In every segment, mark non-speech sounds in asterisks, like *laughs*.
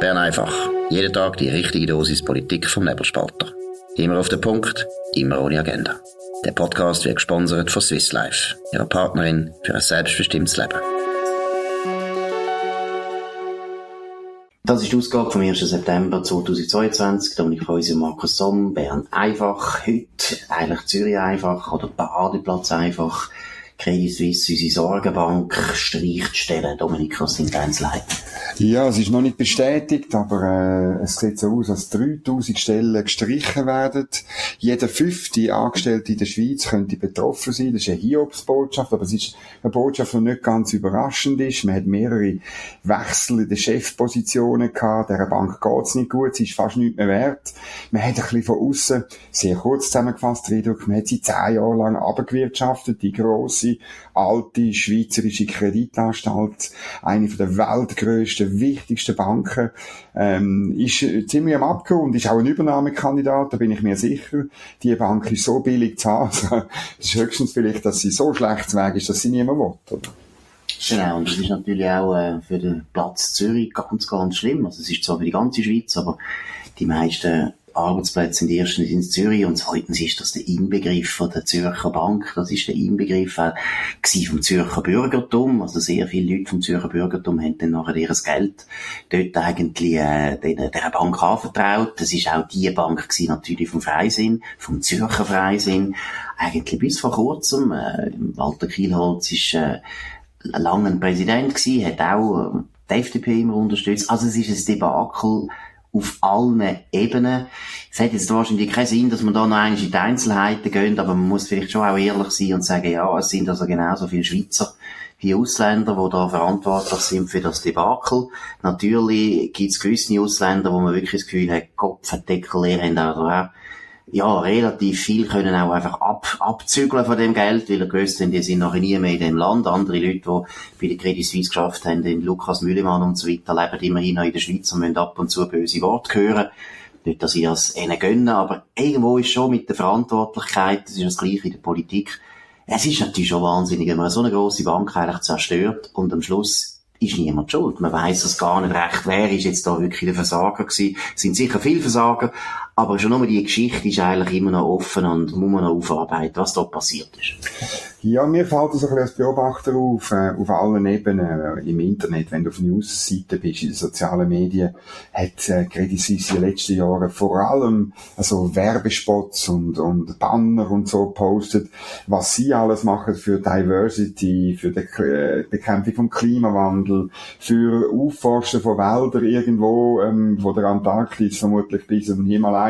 Bern einfach. Jeden Tag die richtige Dosis Politik vom Nebelspalter. Immer auf den Punkt, immer ohne Agenda. Der Podcast wird gesponsert von Swiss Life, ihrer Partnerin für ein selbstbestimmtes Leben. Das ist die Ausgabe vom 1. September 2022. Dominik Häuser und Markus Somm. Bern einfach. Heute eigentlich Zürich einfach oder Badeplatz einfach. Credit Suisse, unsere Sorgenbank, streicht Stellen. Dominik, was sind dein Leid? Ja, es ist noch nicht bestätigt, aber äh, es sieht so aus, als 3000 Stellen gestrichen werden. Jeder fünfte Angestellte in der Schweiz könnte betroffen sein. Das ist eine Hiobsbotschaft, aber es ist eine Botschaft, die nicht ganz überraschend ist. Man hat mehrere Wechsel in den Chefpositionen gehabt. Der Bank geht's nicht gut, sie ist fast nicht mehr wert. Man hat ein bisschen von außen, sehr kurz zusammengefasst, den Eindruck, man hat sie zehn Jahre lang abgewirtschaftet, die grosse, alte schweizerische Kreditanstalt, eine von der weltgrößten wichtigsten Banken, ähm, ist ziemlich am Abgrund, ist auch ein Übernahmekandidat, da bin ich mir sicher. Die Bank ist so billig zu haben, *laughs* es ist höchstens vielleicht, dass sie so schlecht weg ist, dass sie niemand will, oder? Genau, und das ist natürlich auch äh, für den Platz Zürich ganz, ganz schlimm. Also es ist zwar für die ganze Schweiz, aber die meisten Arbeitsplätze sind erstens in Zürich und zweitens ist das der Inbegriff von der Zürcher Bank. Das ist der Inbegriff auch vom Zürcher Bürgertum. Also sehr viele Leute vom Zürcher Bürgertum haben dann nachher ihr Geld dort eigentlich äh, dieser Bank anvertraut. Das ist auch die Bank gewesen, natürlich vom Freisinn, vom Zürcher Freisinn. Eigentlich bis vor kurzem. Äh, Walter Kielholz ist äh, lange Präsident gewesen, hat auch äh, die FDP immer unterstützt. Also es ist ein Debakel auf allen Ebenen. Es hat jetzt wahrscheinlich keinen Sinn, dass man da noch einmal in die Einzelheiten geht, aber man muss vielleicht schon auch ehrlich sein und sagen, ja, es sind also genauso viele Schweizer wie Ausländer, die da verantwortlich sind für das Debakel. Natürlich gibt es gewisse Ausländer, wo man wirklich das Gefühl hat, Kopf, Deckel leer haben auch ja, relativ viel können auch einfach ab, abzügeln von dem Geld, weil er gewusst haben, die sind nachher nie mehr in dem Land. Andere Leute, die bei der Credit Suisse geschafft haben, den Lukas Müllemann und so weiter, leben immerhin noch in der Schweiz und müssen ab und zu böse Worte hören. Nicht, dass ich das ihnen gönne, aber irgendwo ist schon mit der Verantwortlichkeit, das ist das Gleiche in der Politik. Es ist natürlich schon wahnsinnig, wenn man so eine grosse Bank eigentlich zerstört und am Schluss ist niemand schuld. Man weiß es gar nicht recht, wer ist jetzt da wirklich der Versager gewesen. Es sind sicher viele Versager, aber schon nur die Geschichte ist eigentlich immer noch offen und muss man noch aufarbeiten, was dort passiert ist. Ja, mir fällt das ein bisschen als Beobachter auf, äh, auf allen Ebenen im Internet. Wenn du auf News-Seiten bist, in den sozialen Medien, hat äh, Credit Suisse in den letzten Jahren vor allem also Werbespots und, und Banner und so postet, was sie alles machen für Diversity, für die äh, Bekämpfung vom Klimawandel, für Aufforsten von Wäldern irgendwo, ähm, von der Antarktis vermutlich bis zum Himalaya.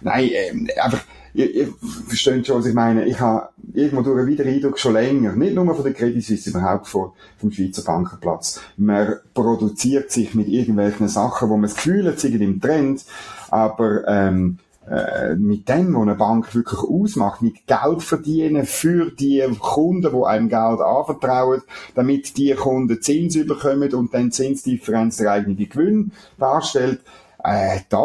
Nein, ähm, einfach ihr, ihr versteht schon, was ich meine. Ich habe irgendwo durch wieder Eindruck schon länger, nicht nur von der Credit Suisse, überhaupt von, vom Schweizer Bankenplatz. Man produziert sich mit irgendwelchen Sachen, wo man das Gefühl hat, sie sind im Trend, aber, ähm, äh, mit dem, was eine Bank wirklich ausmacht, mit Geld verdienen für die Kunden, die einem Geld anvertrauen, damit die Kunden Zins bekommen und dann Zinsdifferenz der eigene Gewinn darstellt, äh, da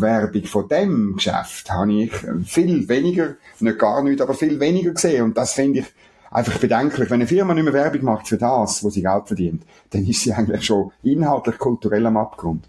Werbung von dem Geschäft habe ich viel weniger, nicht gar nicht, aber viel weniger gesehen. Und das finde ich einfach bedenklich. Wenn eine Firma nicht mehr Werbung macht für das, wo sie Geld verdient, dann ist sie eigentlich schon inhaltlich kulturell am Abgrund.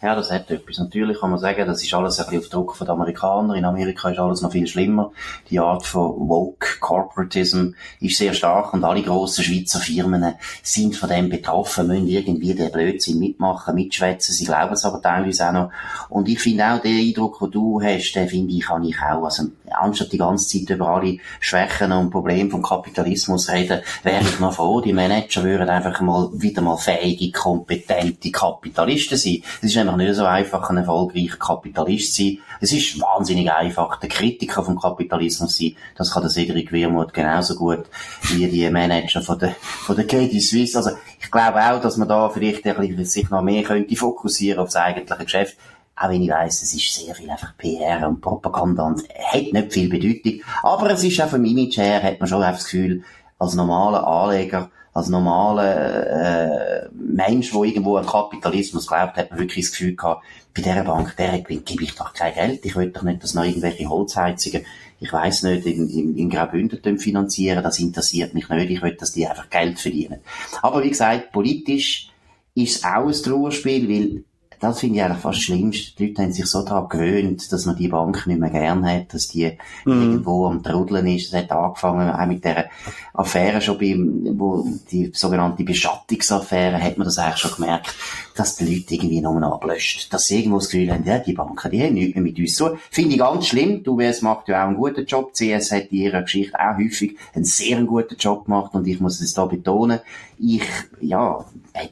Ja, das hat etwas. Natürlich kann man sagen, das ist alles ein bisschen auf Druck von den Amerikanern. In Amerika ist alles noch viel schlimmer. Die Art von Woke Corporatism ist sehr stark und alle grossen Schweizer Firmen sind von dem betroffen, müssen irgendwie den Blödsinn mitmachen, mitschwätzen. Sie glauben es aber teilweise auch noch. Und ich finde auch den Eindruck, den du hast, den finde ich, kann ich auch. Also, anstatt die ganze Zeit über alle Schwächen und Probleme vom Kapitalismus reden, wäre ich noch froh, die Manager würden einfach mal, wieder mal fähige, kompetente Kapitalisten sein. Das ist nämlich nicht so einfach, ein erfolgreicher Kapitalist sein. Es ist wahnsinnig einfach, der Kritiker vom Kapitalismus sein. Das kann der Cedric Wirmuth genauso gut wie die Manager von der, von der Credit Suisse. Also, ich glaube auch, dass man da vielleicht ein bisschen sich noch mehr könnte fokussieren auf das eigentliche Geschäft. Auch wenn ich weiss, es ist sehr viel einfach PR und Propaganda und hat nicht viel Bedeutung. Aber es ist auch vom Image her, hat man schon das Gefühl, als normaler Anleger, als normaler äh, Mensch, der irgendwo an Kapitalismus glaubt, hat man wirklich das Gefühl gehabt, bei dieser Bank, der gebe ich doch kein Geld. Ich will doch nicht, dass noch irgendwelche Holzheizungen, ich weiß nicht, in, in, in Graubünden finanzieren. Das interessiert mich nicht. Ich will, dass die einfach Geld verdienen. Aber wie gesagt, politisch ist es auch ein Trauerspiel, weil das finde ich eigentlich fast das Schlimmste. Die Leute haben sich so daran gewöhnt, dass man die Bank nicht mehr gern hat, dass die mm. irgendwo am Trudeln ist. Es hat angefangen auch mit der Affäre schon beim, wo die sogenannte Beschattungsaffäre, hat man das eigentlich schon gemerkt, dass die Leute irgendwie nochmal ablöscht. Dass sie irgendwo das Gefühl haben, ja, die Banken, die haben nichts mehr mit uns zu. Finde ich ganz schlimm. Die UBS macht ja auch einen guten Job. CS hat in ihrer Geschichte auch häufig einen sehr guten Job gemacht und ich muss es da betonen. Ich, ja,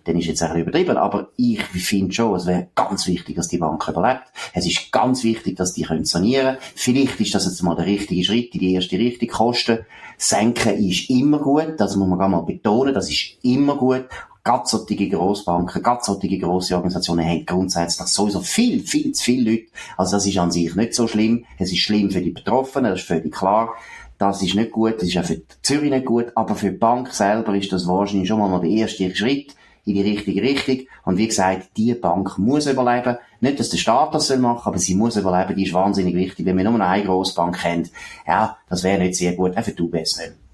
dann ist jetzt ein bisschen übertrieben, aber ich finde schon, es wäre ganz wichtig, dass die Bank überlebt. Es ist ganz wichtig, dass die können sanieren Vielleicht ist das jetzt mal der richtige Schritt in die erste Richtung. Kosten senken ist immer gut, das muss man gar mal betonen, das ist immer gut. Ganz solche Grossbanken, ganz solche grosse Organisationen haben grundsätzlich sowieso viel, viel zu viele Leute. Also das ist an sich nicht so schlimm. Es ist schlimm für die Betroffenen, das ist völlig klar. Das ist nicht gut, das ist auch für Zürich nicht gut, aber für die Bank selber ist das wahrscheinlich schon mal der erste Schritt in die richtige Richtung. Und wie gesagt, die Bank muss überleben. Nicht, dass der Staat das soll machen, aber sie muss überleben. Die ist wahnsinnig wichtig. Wenn wir nur noch eine Grossbank haben, ja, das wäre nicht sehr gut. Auch für die UBS nicht.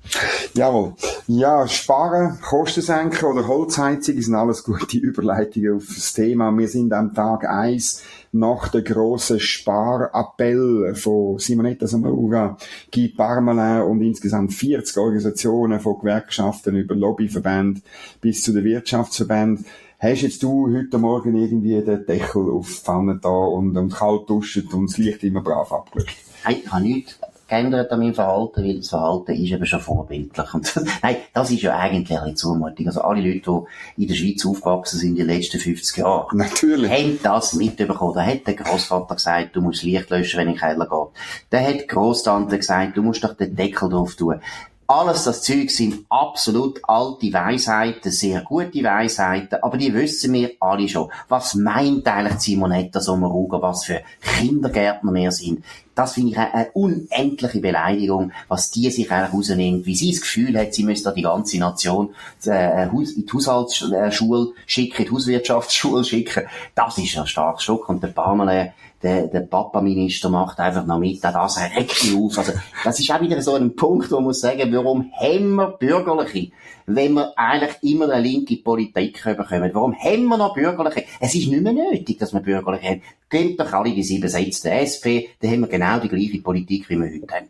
Jawohl. Ja, Sparen, Kosten senken oder Holzheizung sind alles gute Überleitungen auf das Thema. Wir sind am Tag eins nach der grossen Sparappell von Simonetta Sommaruga, Guy Parmelin und insgesamt 40 Organisationen von Gewerkschaften über Lobbyverbände bis zu den Wirtschaftsverbänden. Hast jetzt du heute Morgen irgendwie den Deckel auf die Pfanne da und, und kalt duschen und das Licht immer brav abgelöst? Nein, ich habe nichts geändert an meinem Verhalten, weil das Verhalten ist eben schon vorbildlich. Und *laughs* nein, das ist ja eigentlich eine Zumutung. Also alle Leute, die in der Schweiz aufgewachsen sind in den letzten 50 Jahren, *laughs* Natürlich. haben das mitbekommen. Da hat der Großvater gesagt, du musst Licht löschen, wenn in den Keller geht. Da hat die Großtante gesagt, du musst doch den Deckel drauf tun. Alles das Zeug sind absolut alte Weisheiten, sehr gute Weisheiten, aber die wissen wir alle schon. Was meint eigentlich Simonetta Sommaruga, was für Kindergärtner wir sind? Das finde ich eine unendliche Beleidigung, was die sich eigentlich rausnimmt, wie sie das Gefühl hat, sie müsste die ganze Nation äh, in die Haushaltsschule schicken, in die Hauswirtschaftsschule schicken. Das ist ein starkes Stück und der Parmelin der, der Papa-Minister macht einfach noch mit, auch das regt mich auf. Also, das ist auch wieder so ein Punkt, wo man muss sagen, warum haben wir Bürgerliche, wenn wir eigentlich immer eine linke Politik bekommen? Warum haben wir noch Bürgerliche? Es ist nicht mehr nötig, dass wir Bürgerliche haben. Geht doch alle die sieben Sitze der SP, dann haben wir genau die gleiche Politik, wie wir heute haben.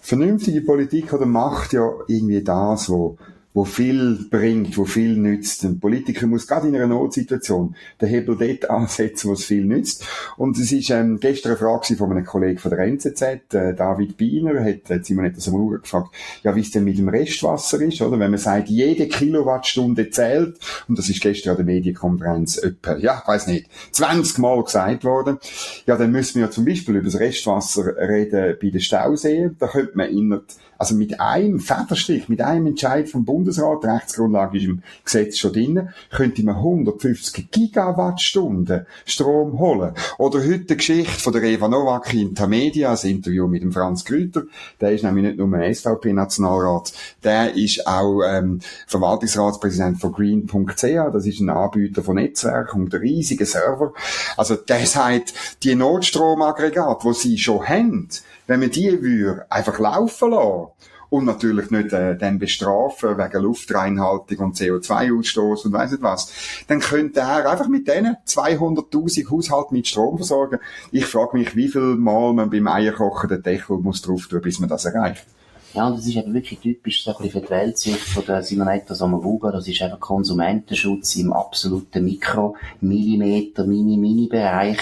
Vernünftige Politik oder macht ja irgendwie das, was wo viel bringt, wo viel nützt. Ein Politiker muss gerade in einer Notsituation den Hebel dort ansetzen, wo es viel nützt. Und es ist ähm, gestern eine Frage von einem Kollegen von der NZZ, äh, David Biener, hat äh, Simonetta Samura gefragt, ja, wie es denn mit dem Restwasser ist, oder? Wenn man sagt, jede Kilowattstunde zählt, und das ist gestern an der Medienkonferenz etwa, ja, weiß nicht, 20 Mal gesagt worden, ja, dann müssen wir ja zum Beispiel über das Restwasser reden bei den Stauseen. Da könnte man in also mit einem Federstrich, mit einem Entscheid vom Bundesrat, Rechtsgrundlage ist im Gesetz schon drin, könnte man 150 Gigawattstunden Strom holen. Oder heute die Geschichte von der Eva Nowak in Tamedia, das Interview mit dem Franz Grüter. Der ist nämlich nicht nur SVP-Nationalrat, der ist auch ähm, Verwaltungsratspräsident von Green.ch, das ist ein Anbieter von Netzwerken und riesigen Server. Also der sagt, die Notstromaggregate, die sie schon haben, wenn man die würde einfach laufen lassen und natürlich nicht äh, dann bestrafen wegen Luftreinhaltung und CO2-Ausstoß und weiss nicht was, dann könnte er einfach mit denen 200'000 Haushalten mit Strom versorgen. Ich frage mich, wie viel Mal man beim Eierkochen den Deckel muss drauf tun, bis man das erreicht. Ja, und das ist eben wirklich typisch so ein bisschen für die Weltsicht von der Simonetta Sommaruga. Das ist einfach Konsumentenschutz im absoluten Mikro-, Millimeter-, Mini-Mini-Bereich.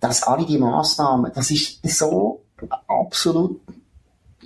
Dass alle die Massnahmen, das ist so absolut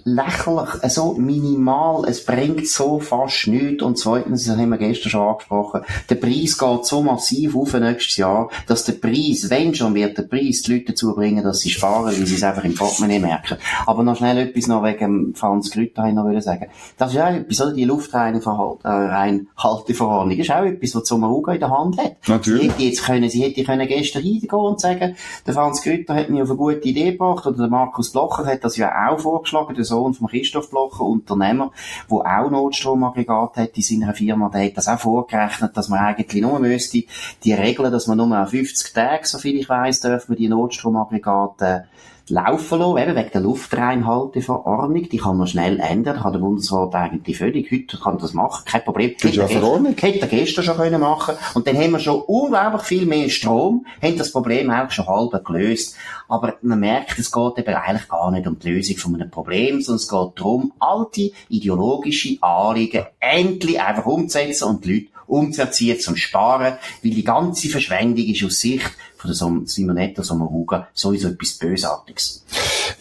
lächerlich, so also minimal, es bringt so fast nichts. Und zweitens, das haben wir gestern schon angesprochen, der Preis geht so massiv auf nächstes Jahr, dass der Preis, wenn schon, wird der Preis die Leute dazu bringen, dass sie sparen, weil sie es einfach im Portemonnaie merken. Aber noch schnell etwas noch wegen Franz Grütter noch sagen. Das ist auch etwas, oder? Die Luftreinhalteverordnung ist auch etwas, was Sommaruga in der Hand hat. Natürlich. Sie hätte jetzt können, sie hätte können gestern reingehen und sagen, der Franz Grütter hat mir auf eine gute Idee gebracht, oder der Markus Blocher hat das ja auch vorgeschlagen, Sohn von Christoph Blocher, Unternehmer, der auch Notstromaggregat hat in seiner Firma, der hat das auch vorgerechnet, dass man eigentlich nur müsste, die Regeln, dass man nur an 50 Tage, so viel ich weiss, dürfen wir die Notstromaggregate laufen lassen, eben wegen der Luftreinhalteverordnung. Die kann man schnell ändern. Kann der Bundesrat eigentlich völlig, heute kann das machen, kein Problem. Das ist ja Verordnung. Hätte er gestern schon können machen Und dann haben wir schon unglaublich viel mehr Strom, haben das Problem auch schon halb gelöst. Aber man merkt, es geht eben eigentlich gar nicht um die Lösung von einem Problem, sondern es geht darum, alte ideologische Anliegen endlich einfach umzusetzen und die Leute umzuerziehen, zum Sparen, weil die ganze Verschwendung ist aus Sicht von der Simonetta Sommaruga sowieso etwas Bösartiges.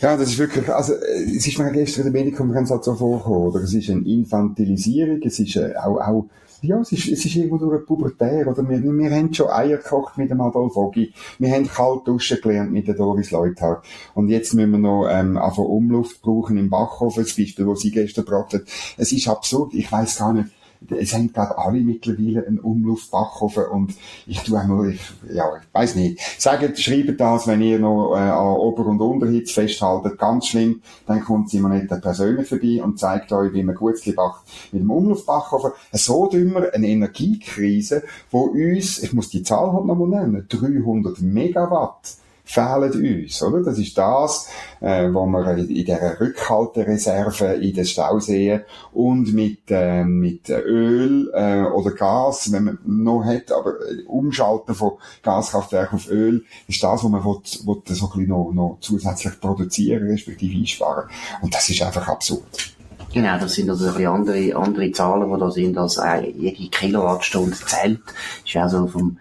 Ja, das ist wirklich, also, es ist mir gestern in der Medienkonferenz halt so vorgekommen, oder? Es ist eine Infantilisierung, es ist äh, auch, auch ja, es ist, es ist irgendwo durch Pubertär, oder? Wir, wir haben schon Eier gekocht mit dem Adolf Ogi. Wir haben kalt duschen gelernt mit der Doris Leuthard. Und jetzt müssen wir noch, ähm, einfach Umluft brauchen im Bachhofen, das Beispiel, das sie gestern gebracht hat. Es ist absurd. Ich weiß gar nicht, es haben, glaube alle mittlerweile einen Umluftbackofen und ich tue einmal, ich, ja, ich weiß nicht. Sagt, schreibt das, wenn ihr noch äh, an Ober- und Unterhitze festhaltet, ganz schlimm, dann kommt Simonetta persönlich vorbei und zeigt euch, wie man Gutzli backt mit dem Umluftbackofen. So dümmer eine Energiekrise, wo uns, ich muss die Zahl halt nochmal nennen, 300 Megawatt fehlen uns, oder? Das ist das, äh, was wir in dieser Rückhaltereserve in den Stauseen und mit, äh, mit Öl äh, oder Gas, wenn man noch hat, aber äh, umschalten von Gaskraftwerk auf Öl, ist das, was man will, will so ein bisschen noch, noch zusätzlich produzieren, respektive einsparen. Und das ist einfach absurd. Genau, das sind also andere, andere Zahlen, die da sind, als äh, jede Kilowattstunde zählt. Ist ja so vom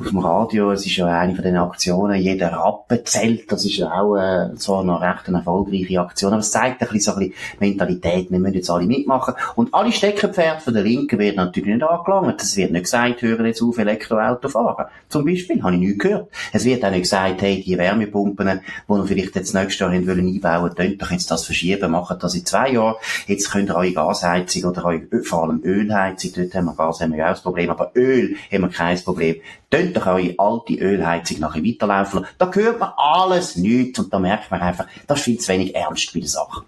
auf dem Radio. Es ist ja eine von den Aktionen, jeder Rappen zählt. Das ist ja auch äh, so eine recht eine erfolgreiche Aktion. Aber es zeigt ein bisschen so ein bisschen Mentalität. Wir müssen jetzt alle mitmachen. Und alle Steckenpferde von der Linken werden natürlich nicht angelangt. Es wird nicht gesagt, hören jetzt auf Elektroauto fahren. Zum Beispiel, habe ich nie gehört. Es wird auch nicht gesagt, hey, die Wärmepumpen, die wir vielleicht jetzt nächstes Jahr einbauen wollen, doch jetzt das verschieben, macht das in zwei Jahren. Jetzt könnt ihr eure Gasheizung oder eure, vor allem Ölheizung, dort haben wir Gas, haben wir ja auch das Problem, aber Öl haben wir kein Problem. Könnt doch eure alte Ölheizung nachher weiterlaufen lassen. Da hört man alles nichts und da merkt man einfach, das ist viel zu wenig ernst bei der Sache.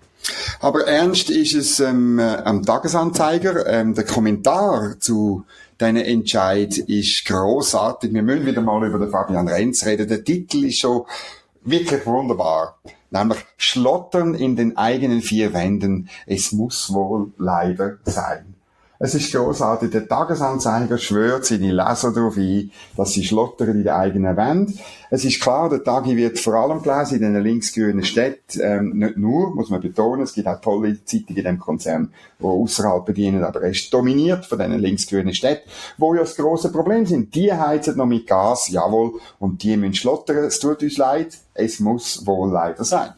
Aber ernst ist es ähm, äh, am Tagesanzeiger. Ähm, der Kommentar zu deinem Entscheid ist großartig. Wir müssen wieder mal über den Fabian Renz reden. Der Titel ist schon wirklich wunderbar. Nämlich Schlottern in den eigenen vier Wänden. Es muss wohl leider sein. Es ist großartig. Der Tagesanzeiger schwört seine Leser darauf ein, dass sie schlottern in der eigenen Wand. Es ist klar, der Tagi wird vor allem gelesen in den linksgrünen Städten. Ähm, nicht nur, muss man betonen, es gibt auch tolle Zeitungen in dem Konzern, die außerhalb bedienen, aber er ist dominiert von diesen linksgrünen Städten, wo ja das grosse Problem sind. Die heizen noch mit Gas, jawohl, und die müssen schlottern. Es tut uns leid, es muss wohl leider sein.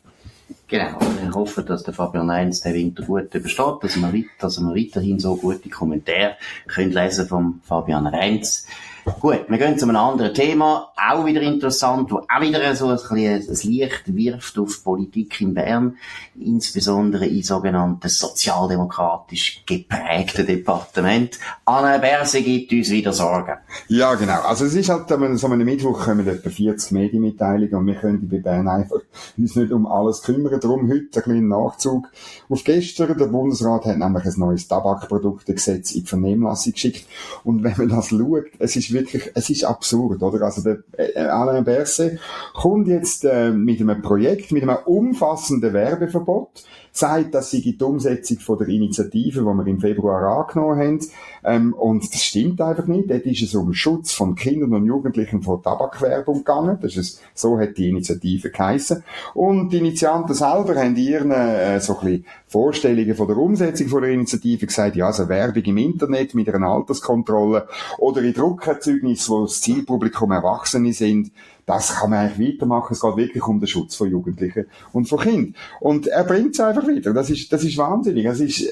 Genau, wir hoffen, dass der Fabian Eins den Winter gut übersteht, dass wir, dass wir weiterhin so gute Kommentare können lesen vom Fabian Reins. Gut, wir gehen zu einem anderen Thema, auch wieder interessant, wo auch wieder so ein, ein Licht wirft auf Politik in Bern, insbesondere in sogenannten sozialdemokratisch geprägten Departement. Anne Berse gibt uns wieder Sorgen. Ja, genau. Also es ist halt, so einem Mittwoch kommen etwa 40 Medienmitteilungen und wir können bei Bern einfach uns nicht um alles kümmern. Darum heute ein kleiner Nachzug auf gestern. Der Bundesrat hat nämlich ein neues Tabakproduktegesetz in die Vernehmlassung geschickt und wenn man das schaut, es ist wirklich, es ist absurd, oder? Also der äh, Alain Berset kommt jetzt äh, mit einem Projekt, mit einem umfassenden Werbeverbot, sagt, das sei die Umsetzung von der Initiative, die wir im Februar angenommen haben. Ähm, und das stimmt einfach nicht. Dort ist es um Schutz von Kindern und Jugendlichen vor Tabakwerbung gegangen. Das ist, so hat die Initiative geheissen. Und die Initianten selber haben ihren äh, so ein bisschen Vorstellungen von der Umsetzung von der Initiative gesagt, ja, also Werbung im Internet mit einer Alterskontrolle oder in Druckerzeugnis, wo das Zielpublikum Erwachsene sind, das kann man eigentlich weitermachen. Es geht wirklich um den Schutz von Jugendlichen und von Kindern. Und er bringt es einfach wieder. Das ist, das ist wahnsinnig. Das ist,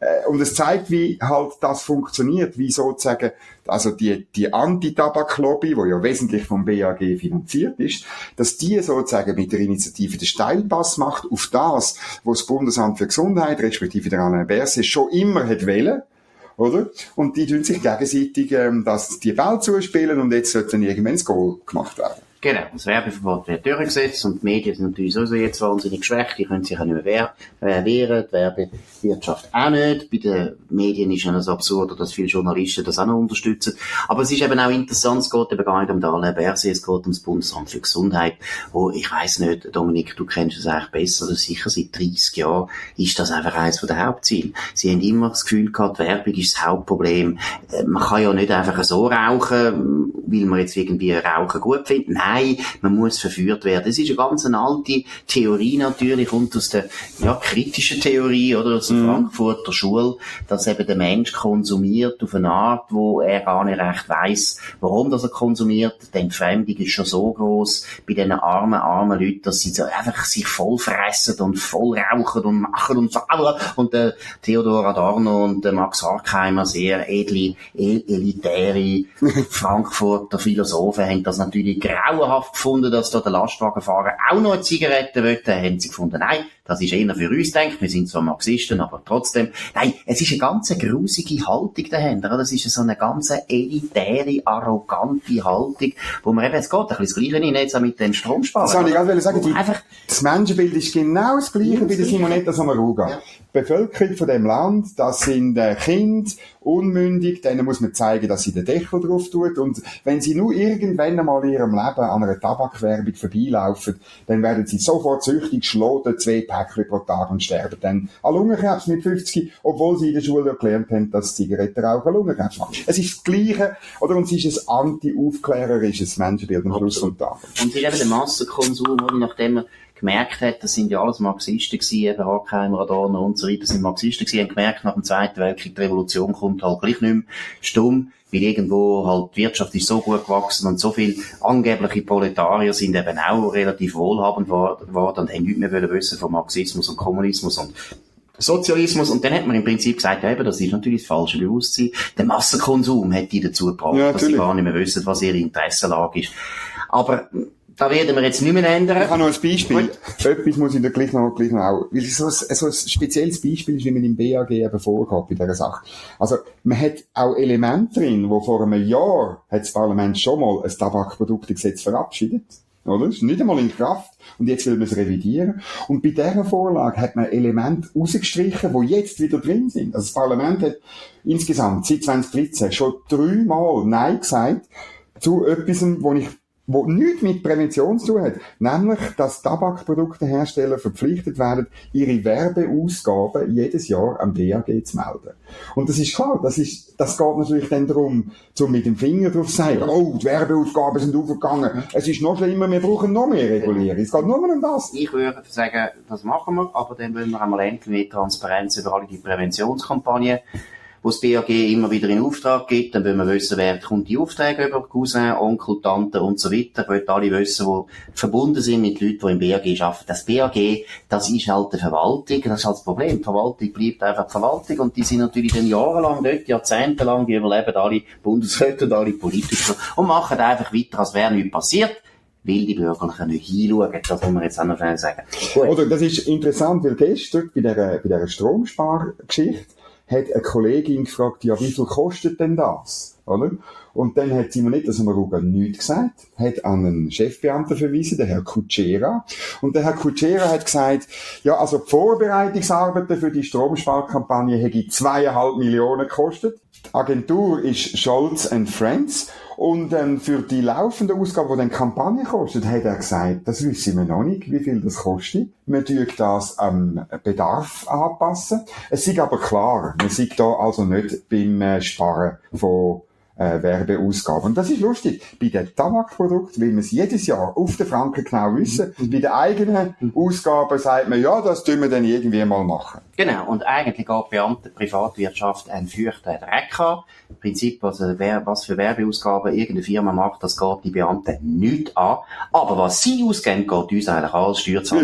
äh, und es zeigt, wie halt das funktioniert, wie sozusagen, also die, die Anti-Tabak-Lobby, die ja wesentlich vom BAG finanziert ist, dass die sozusagen mit der Initiative den Steilpass macht auf das, was das Bundesamt für Gesundheit, respektive der Alain Berset, schon immer hat wollen, oder? Und die tun sich gegenseitig ähm, das, die Ball zuspielen und jetzt sollte irgendwann das Goal gemacht werden. Genau, das Werbeverbot wird durchgesetzt und die Medien sind natürlich sowieso jetzt wahnsinnig geschwächt, die können sich ja nicht mehr wehren, die Werbewirtschaft auch nicht. Bei den Medien ist ja das absurd, dass viele Journalisten das auch noch unterstützen. Aber es ist eben auch interessant, es geht eben gar nicht um den Alain Berset, es geht um das Bundesamt für Gesundheit, wo, ich weiss nicht, Dominik, du kennst es eigentlich besser, also sicher seit 30 Jahren ist das einfach eines der Hauptziele. Sie haben immer das Gefühl gehabt, Werbung ist das Hauptproblem. Äh, man kann ja nicht einfach so rauchen, weil man jetzt irgendwie Rauchen gut findet. Nein, nein, man muss verführt werden. Das ist eine ganz eine alte Theorie natürlich, kommt aus der ja, kritischen Theorie oder aus der mm. Frankfurter Schule, dass eben der Mensch konsumiert auf eine Art, wo er gar nicht recht weiß, warum das er konsumiert. Die Entfremdung ist schon so groß bei diesen armen, armen Leuten, dass sie so einfach sich voll fressen und voll rauchen und machen und so. Und der Theodor Adorno und der Max Horkheimer, sehr edle, elitäre Frankfurter Philosophen, haben das natürlich grau grauenhaft gefunden, dass da der Lastwagenfahrer auch noch eine Zigarette wollte. Haben sie gefunden, nein, das ist eher für uns denkt. Wir sind zwar Marxisten, aber trotzdem. Nein, es ist eine ganz grusige Haltung dahinter. Das ist so eine ganz elitäre, arrogante Haltung, wo man eben, es geht ein bisschen das Gleiche in, jetzt auch mit den Stromsparen. Das wollte ich gerade sagen. Die, einfach, das Menschenbild ist genau das Gleiche wie der Simonetta Sommaruga. Ja. Bevölkerung von dem Land, das sind äh, Kinder, unmündig, denen muss man zeigen, dass sie den Deckel drauf tut. Und wenn sie nur irgendwann einmal in ihrem Leben an einer Tabakwerbung vorbeilaufen, dann werden sie sofort süchtig, schloten zwei Päckchen pro Tag und sterben dann an Lungenkrebs mit 50, obwohl sie in der Schule gelernt haben, dass Zigarettenrauchen Lungenkrebs macht. Es ist das Gleiche, oder? Und es ist ein anti-aufklärerisches Menschenbild am Schluss vom Tag. Und eben der Massenkonsum, oder? Nachdem man gemerkt hat, das sind ja alles Marxisten gewesen, eben Horkheimer, Adorno und so weiter, sind Marxisten gewesen, haben gemerkt, nach dem Zweiten Weltkrieg, die Revolution kommt halt gleich nicht mehr stumm, weil irgendwo halt die Wirtschaft ist so gut gewachsen und so viele angebliche Proletarier sind eben auch relativ wohlhabend geworden und haben nichts mehr wissen von Marxismus und Kommunismus und Sozialismus. Und dann hat man im Prinzip gesagt, ja, eben, das ist natürlich das falsche Bewusstsein. Der Massenkonsum hat die dazu gebracht, ja, dass sie gar nicht mehr wissen, was ihre Interessenlage ist. Aber da werden wir jetzt nicht mehr ändern. Ich habe noch ein Beispiel. Gut. Etwas muss ich da gleich noch, gleich noch auch, weil so ein, so ein spezielles Beispiel ist, wie man im BAG eben vorgeht bei dieser Sache. Also, man hat auch Elemente drin, wo vor einem Jahr hat das Parlament schon mal ein Tabakproduktegesetz verabschiedet. Oder? Das ist nicht einmal in Kraft. Und jetzt will man es revidieren. Und bei dieser Vorlage hat man Elemente rausgestrichen, die jetzt wieder drin sind. Also das Parlament hat insgesamt seit 2013 schon dreimal Nein gesagt zu etwas, wo ich wo nichts mit Prävention zu tun hat. Nämlich, dass Tabakproduktehersteller verpflichtet werden, ihre Werbeausgaben jedes Jahr am BAG zu melden. Und das ist klar, das ist, das geht natürlich dann darum, zum mit dem Finger drauf zu sagen, oh, die Werbeausgaben sind aufgegangen. Es ist noch schlimmer, wir brauchen noch mehr Regulierung. Es geht nur um das. Ich würde sagen, das machen wir, aber dann wollen wir einmal endlich mehr Transparenz über alle die Präventionskampagnen wo das BAG immer wieder in Auftrag gibt. Dann wollen wir wissen, wer kommt die Aufträge über, Cousin, Onkel, Tante und so weiter. Wollen alle wissen, die verbunden sind mit Leuten, die im BAG arbeiten. Das BAG, das ist halt die Verwaltung, das ist halt das Problem. Die Verwaltung bleibt einfach die Verwaltung und die sind natürlich dann jahrelang dort, jahrzehntelang, die überleben alle Bundesräte und alle Politiker und machen einfach weiter, als wäre nichts passiert weil die Bürger nicht hinschauen. Das muss man jetzt auch noch schnell sagen. Gut. Oder das ist interessant, weil gestern bei dieser, bei dieser Stromspargeschichte hat eine Kollegin gefragt, ja, wie viel kostet denn das? Oder? Und dann hat Simonetta Sommaruga nichts gesagt, hat an einen Chefbeamten verwiesen, den Herr Kutschera. Und der Herr Kutschera hat gesagt, ja, also die Vorbereitungsarbeiten für die Stromsparkampagne hätte zweieinhalb Millionen gekostet. Agentur ist Scholz Friends und ähm, für die laufende Ausgabe, die dann Kampagne kostet, hat er gesagt, das wissen wir noch nicht, wie viel das kostet. Wir tun das am Bedarf anpassen. Es ist aber klar, man sieht da also nicht beim äh, Sparen von äh, Werbeausgaben. Und das ist lustig. Bei den Tabakprodukten will man es jedes Jahr auf den Franken genau wissen. Mhm. Bei den eigenen Ausgaben sagt man, ja, das tun wir dann irgendwie mal machen. Genau. Und eigentlich geht Beamte Privatwirtschaft ein fürchten Dreck an. Im Prinzip, also, wer, was für Werbeausgaben irgendeine Firma macht, das geht die Beamten nicht an. Aber was sie ausgeben, geht uns eigentlich als Steuerzahler.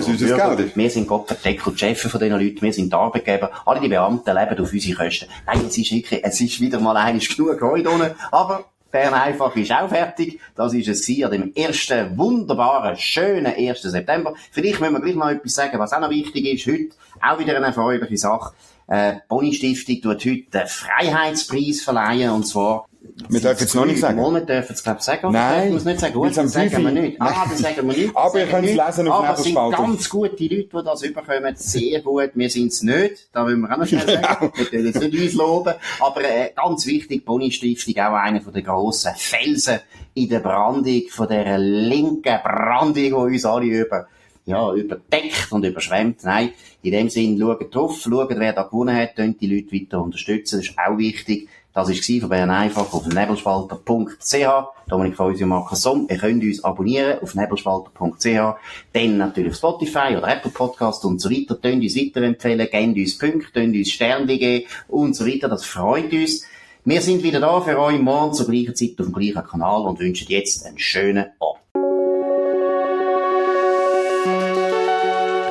Wir sind Gott verdeckelt Chefs von diesen Leuten, wir sind die Arbeitgeber. Alle die Beamten leben auf unsere Kosten. Nein, es ist wirklich, es ist wieder mal eines genug Freude aber Bern einfach ist auch fertig. Das ist es an dem ersten wunderbaren, schönen 1. September. Vielleicht müssen wir gleich noch etwas sagen, was auch noch wichtig ist. Heute auch wieder eine erfreuliche Sache. Äh, Boni Stiftung tut heute den Freiheitspreis verleihen, und zwar wir dürfen es noch nicht sagen. Wir dürfen es, glaube ich, sagen. Nein. Wir es nicht sagen. Gut, das sagen wir nicht. Ah, das sagen wir nicht. Aber ihr könnt es lesen auf Aber es sind ganz gute Leute, die das überkommen. Sehr gut. Wir sind es nicht. Da wollen wir auch noch schnell sagen. wir können jetzt nicht uns loben. Aber äh, ganz wichtig, Boni Stiftung, auch einer der grossen Felsen in der Brandung, von dieser linken Brandung, die uns alle über ja, überdeckt und überschwemmt. Nein, in dem Sinn, schaut drauf, schaut, wer da gewonnen hat, könnt die Leute weiter unterstützen. Das ist auch wichtig. Das war von Bern einfach auf nebelspalter.ch. Dominik Feusi und Markus Somm. Ihr könnt uns abonnieren auf nebelspalter.ch. Dann natürlich Spotify oder Apple Podcast und so weiter. Könnt uns weiterempfehlen, gebt uns Punkte, könnt uns Sterne geben und so weiter. Das freut uns. Wir sind wieder da für euch morgen zur gleichen Zeit auf dem gleichen Kanal und wünschen jetzt einen schönen Abend.